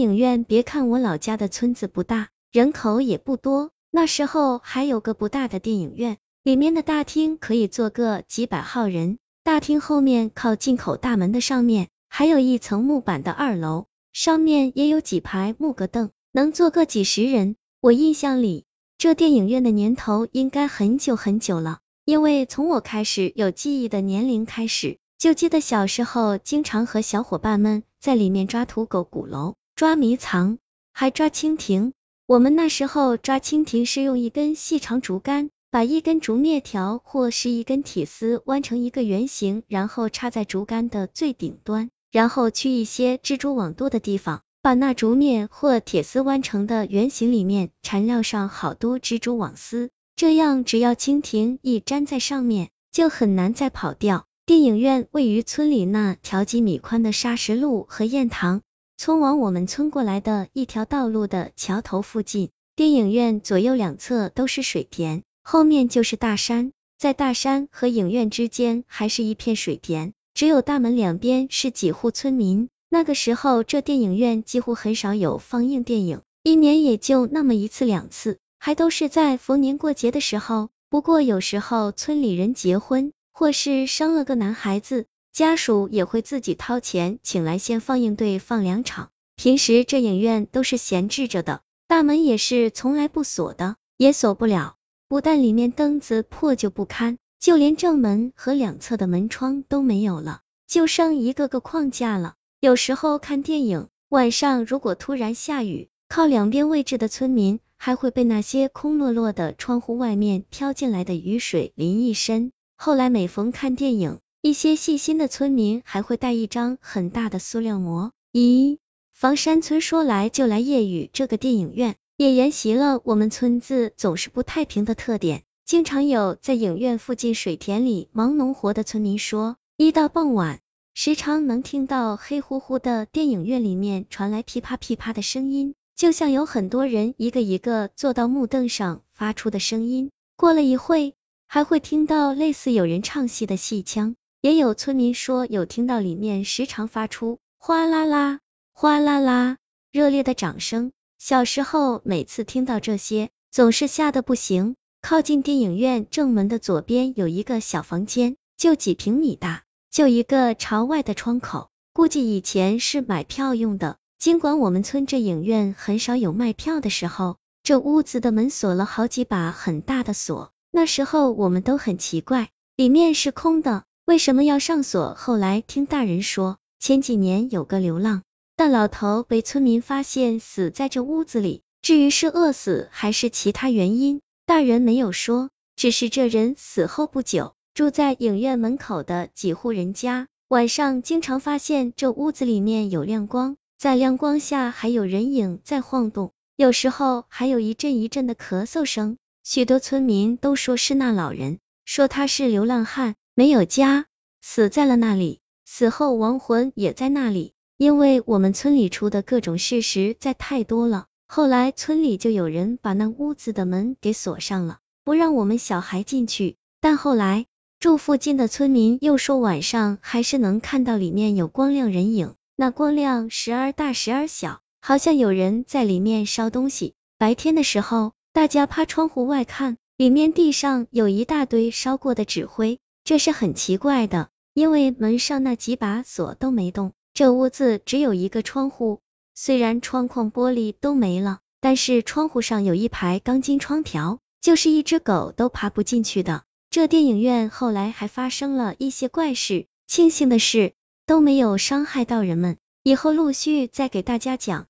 影院别看我老家的村子不大，人口也不多，那时候还有个不大的电影院，里面的大厅可以坐个几百号人。大厅后面靠进口大门的上面，还有一层木板的二楼，上面也有几排木格凳，能坐个几十人。我印象里，这电影院的年头应该很久很久了，因为从我开始有记忆的年龄开始，就记得小时候经常和小伙伴们在里面抓土狗、鼓楼。抓迷藏，还抓蜻蜓。我们那时候抓蜻蜓是用一根细长竹竿，把一根竹篾条或是一根铁丝弯成一个圆形，然后插在竹竿的最顶端，然后去一些蜘蛛网多的地方，把那竹篾或铁丝弯成的圆形里面缠绕上好多蜘蛛网丝，这样只要蜻蜓一粘在上面，就很难再跑掉。电影院位于村里那条几米宽的沙石路和堰塘。通往我们村过来的一条道路的桥头附近，电影院左右两侧都是水田，后面就是大山，在大山和影院之间还是一片水田，只有大门两边是几户村民。那个时候，这电影院几乎很少有放映电影，一年也就那么一次两次，还都是在逢年过节的时候。不过有时候村里人结婚，或是生了个男孩子。家属也会自己掏钱请来先放映队放两场，平时这影院都是闲置着的，大门也是从来不锁的，也锁不了。不但里面灯子破旧不堪，就连正门和两侧的门窗都没有了，就剩一个个框架了。有时候看电影，晚上如果突然下雨，靠两边位置的村民还会被那些空落落的窗户外面飘进来的雨水淋一身。后来每逢看电影，一些细心的村民还会带一张很大的塑料膜，咦，房山村说来就来夜雨这个电影院，也沿袭了我们村子总是不太平的特点。经常有在影院附近水田里忙农活的村民说，一到傍晚，时常能听到黑乎乎的电影院里面传来噼啪噼啪的声音，就像有很多人一个一个坐到木凳上发出的声音。过了一会，还会听到类似有人唱戏的戏腔。也有村民说，有听到里面时常发出哗啦啦、哗啦啦热烈的掌声。小时候每次听到这些，总是吓得不行。靠近电影院正门的左边有一个小房间，就几平米大，就一个朝外的窗口，估计以前是买票用的。尽管我们村这影院很少有卖票的时候，这屋子的门锁了好几把很大的锁。那时候我们都很奇怪，里面是空的。为什么要上锁？后来听大人说，前几年有个流浪但老头被村民发现死在这屋子里，至于是饿死还是其他原因，大人没有说，只是这人死后不久，住在影院门口的几户人家，晚上经常发现这屋子里面有亮光，在亮光下还有人影在晃动，有时候还有一阵一阵的咳嗽声，许多村民都说是那老人，说他是流浪汉。没有家，死在了那里，死后亡魂也在那里。因为我们村里出的各种事实在太多了，后来村里就有人把那屋子的门给锁上了，不让我们小孩进去。但后来住附近的村民又说晚上还是能看到里面有光亮人影，那光亮时而大时而小，好像有人在里面烧东西。白天的时候，大家趴窗户外看，里面地上有一大堆烧过的纸灰。这是很奇怪的，因为门上那几把锁都没动，这屋子只有一个窗户，虽然窗框玻璃都没了，但是窗户上有一排钢筋窗条，就是一只狗都爬不进去的。这电影院后来还发生了一些怪事，庆幸的是都没有伤害到人们，以后陆续再给大家讲。